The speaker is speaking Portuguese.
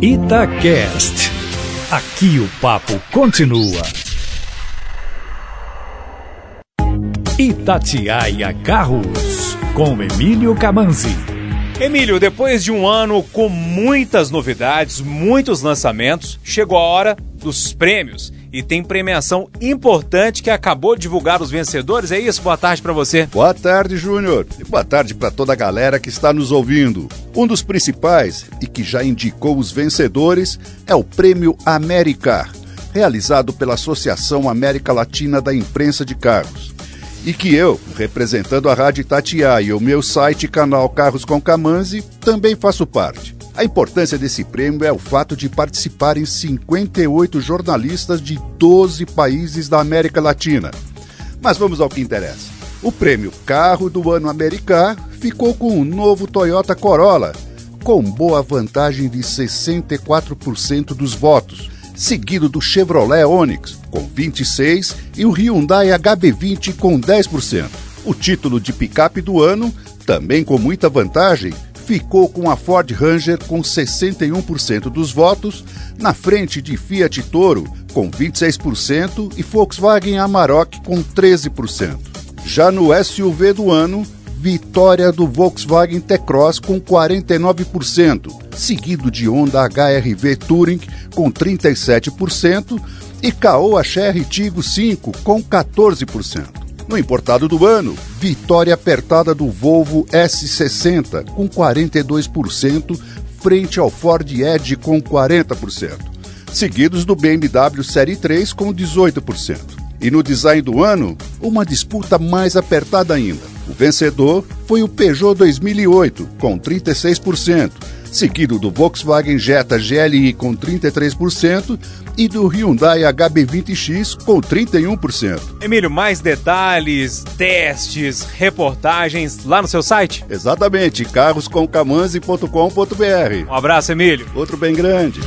Itacast. Aqui o papo continua. Itatiaia Carros, com Emílio Camanzi. Emílio, depois de um ano com muitas novidades, muitos lançamentos, chegou a hora dos prêmios e tem premiação importante que acabou de divulgar os vencedores. É isso? Boa tarde para você. Boa tarde, Júnior. E boa tarde para toda a galera que está nos ouvindo. Um dos principais e que já indicou os vencedores é o Prêmio América, realizado pela Associação América Latina da Imprensa de Carros. E que eu, representando a Rádio Itatiaia e o meu site canal Carros com Camanzi, também faço parte. A importância desse prêmio é o fato de participarem 58 jornalistas de 12 países da América Latina. Mas vamos ao que interessa. O prêmio Carro do Ano Americano ficou com o novo Toyota Corolla, com boa vantagem de 64% dos votos, seguido do Chevrolet Onix, com 26%, e o Hyundai HB20 com 10%. O título de picape do ano, também com muita vantagem, ficou com a Ford Ranger com 61% dos votos, na frente de Fiat Toro com 26% e Volkswagen Amarok com 13%. Já no SUV do ano, vitória do Volkswagen T-Cross com 49%, seguido de Honda HRV Touring com 37% e Caoa Chery Tigo 5 com 14%. No importado do ano, vitória apertada do Volvo S60 com 42%, frente ao Ford Edge com 40%, seguidos do BMW Série 3 com 18%. E no design do ano, uma disputa mais apertada ainda. O vencedor foi o Peugeot 2008 com 36%, seguido do Volkswagen Jetta GLI com 33% e do Hyundai HB20X com 31%. Emílio, mais detalhes, testes, reportagens lá no seu site? Exatamente, carroscomcamanzi.com.br. Um abraço, Emílio. Outro bem grande.